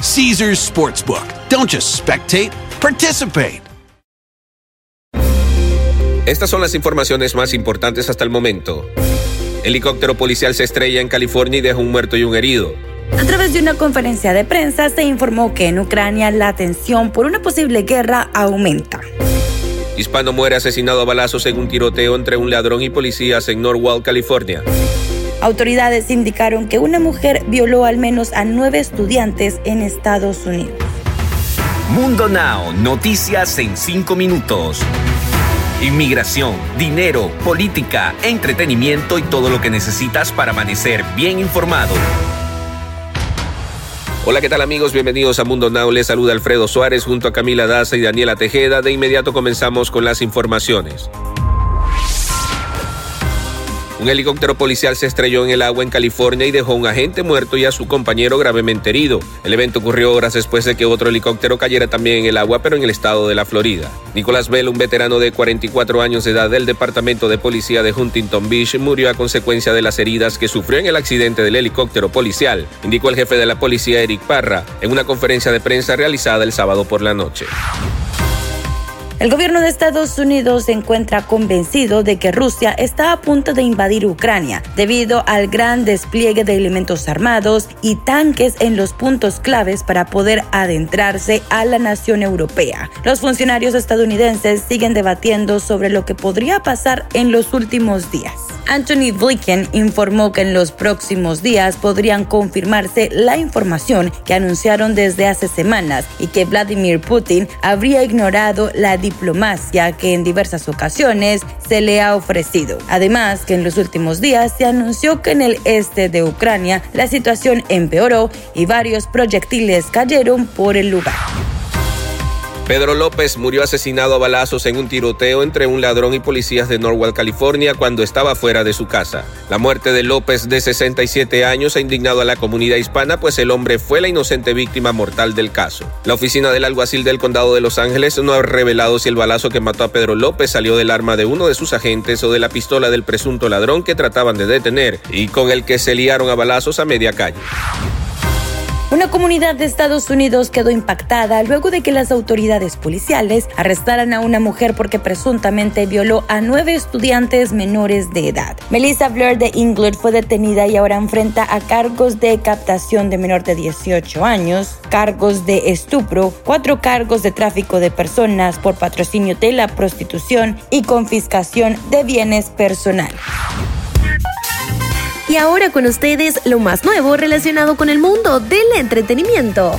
Caesar's Sportsbook. Don't just spectate, participate. Estas son las informaciones más importantes hasta el momento. Helicóptero policial se estrella en California y deja un muerto y un herido. A través de una conferencia de prensa se informó que en Ucrania la tensión por una posible guerra aumenta. Hispano muere asesinado a balazos en un tiroteo entre un ladrón y policías en Norwalk, California. Autoridades indicaron que una mujer violó al menos a nueve estudiantes en Estados Unidos. Mundo Now, noticias en cinco minutos. Inmigración, dinero, política, entretenimiento y todo lo que necesitas para amanecer bien informado. Hola, ¿qué tal amigos? Bienvenidos a Mundo Now. Les saluda Alfredo Suárez junto a Camila Daza y Daniela Tejeda. De inmediato comenzamos con las informaciones. Un helicóptero policial se estrelló en el agua en California y dejó a un agente muerto y a su compañero gravemente herido. El evento ocurrió horas después de que otro helicóptero cayera también en el agua, pero en el estado de la Florida. Nicolás Bell, un veterano de 44 años de edad del Departamento de Policía de Huntington Beach, murió a consecuencia de las heridas que sufrió en el accidente del helicóptero policial, indicó el jefe de la policía Eric Parra en una conferencia de prensa realizada el sábado por la noche. El gobierno de Estados Unidos se encuentra convencido de que Rusia está a punto de invadir Ucrania debido al gran despliegue de elementos armados y tanques en los puntos claves para poder adentrarse a la nación europea. Los funcionarios estadounidenses siguen debatiendo sobre lo que podría pasar en los últimos días. Anthony Blinken informó que en los próximos días podrían confirmarse la información que anunciaron desde hace semanas y que Vladimir Putin habría ignorado la diplomacia que en diversas ocasiones se le ha ofrecido. Además, que en los últimos días se anunció que en el este de Ucrania la situación empeoró y varios proyectiles cayeron por el lugar. Pedro López murió asesinado a balazos en un tiroteo entre un ladrón y policías de Norwalk, California, cuando estaba fuera de su casa. La muerte de López, de 67 años, ha indignado a la comunidad hispana, pues el hombre fue la inocente víctima mortal del caso. La oficina del alguacil del condado de Los Ángeles no ha revelado si el balazo que mató a Pedro López salió del arma de uno de sus agentes o de la pistola del presunto ladrón que trataban de detener y con el que se liaron a balazos a media calle. Una comunidad de Estados Unidos quedó impactada luego de que las autoridades policiales arrestaran a una mujer porque presuntamente violó a nueve estudiantes menores de edad. Melissa Blair de England fue detenida y ahora enfrenta a cargos de captación de menor de 18 años, cargos de estupro, cuatro cargos de tráfico de personas por patrocinio de la prostitución y confiscación de bienes personales. Y ahora con ustedes lo más nuevo relacionado con el mundo del entretenimiento.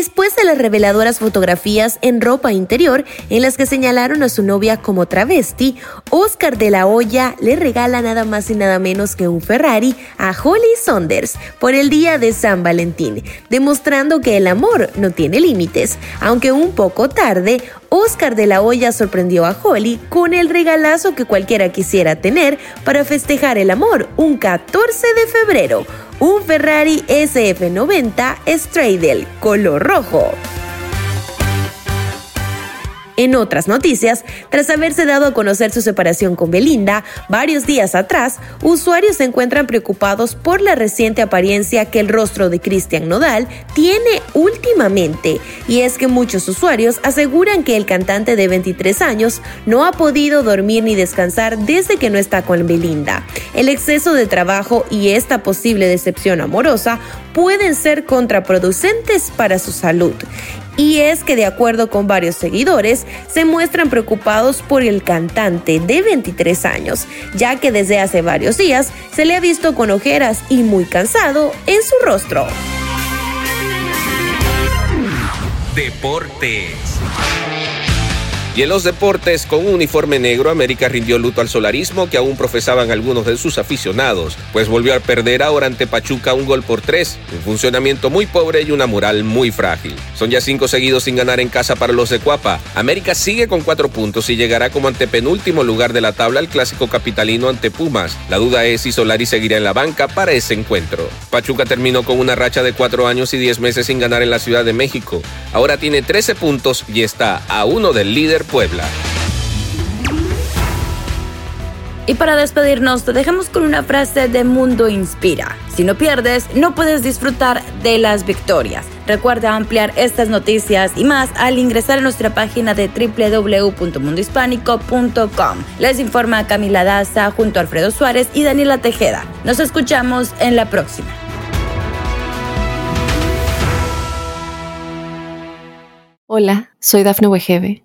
Después de las reveladoras fotografías en ropa interior en las que señalaron a su novia como travesti, Oscar de la Hoya le regala nada más y nada menos que un Ferrari a Holly Saunders por el día de San Valentín, demostrando que el amor no tiene límites. Aunque un poco tarde, Oscar de la Hoya sorprendió a Holly con el regalazo que cualquiera quisiera tener para festejar el amor un 14 de febrero un Ferrari SF90 Stradle color rojo. En otras noticias, tras haberse dado a conocer su separación con Belinda, varios días atrás, usuarios se encuentran preocupados por la reciente apariencia que el rostro de Cristian Nodal tiene últimamente. Y es que muchos usuarios aseguran que el cantante de 23 años no ha podido dormir ni descansar desde que no está con Belinda. El exceso de trabajo y esta posible decepción amorosa pueden ser contraproducentes para su salud. Y es que de acuerdo con varios seguidores, se muestran preocupados por el cantante de 23 años, ya que desde hace varios días se le ha visto con ojeras y muy cansado en su rostro. Deportes. Y en los deportes, con un uniforme negro, América rindió luto al solarismo que aún profesaban algunos de sus aficionados, pues volvió a perder ahora ante Pachuca un gol por tres, un funcionamiento muy pobre y una moral muy frágil. Son ya cinco seguidos sin ganar en casa para los de Cuapa. América sigue con cuatro puntos y llegará como antepenúltimo lugar de la tabla al clásico capitalino ante Pumas. La duda es si Solari seguirá en la banca para ese encuentro. Pachuca terminó con una racha de cuatro años y diez meses sin ganar en la Ciudad de México. Ahora tiene 13 puntos y está a uno del líder Puebla. Y para despedirnos, te dejamos con una frase de Mundo Inspira. Si no pierdes, no puedes disfrutar de las victorias. Recuerda ampliar estas noticias y más al ingresar a nuestra página de www.mundohispánico.com. Les informa Camila Daza junto a Alfredo Suárez y Daniela Tejeda. Nos escuchamos en la próxima. Hola, soy Dafne Wegebe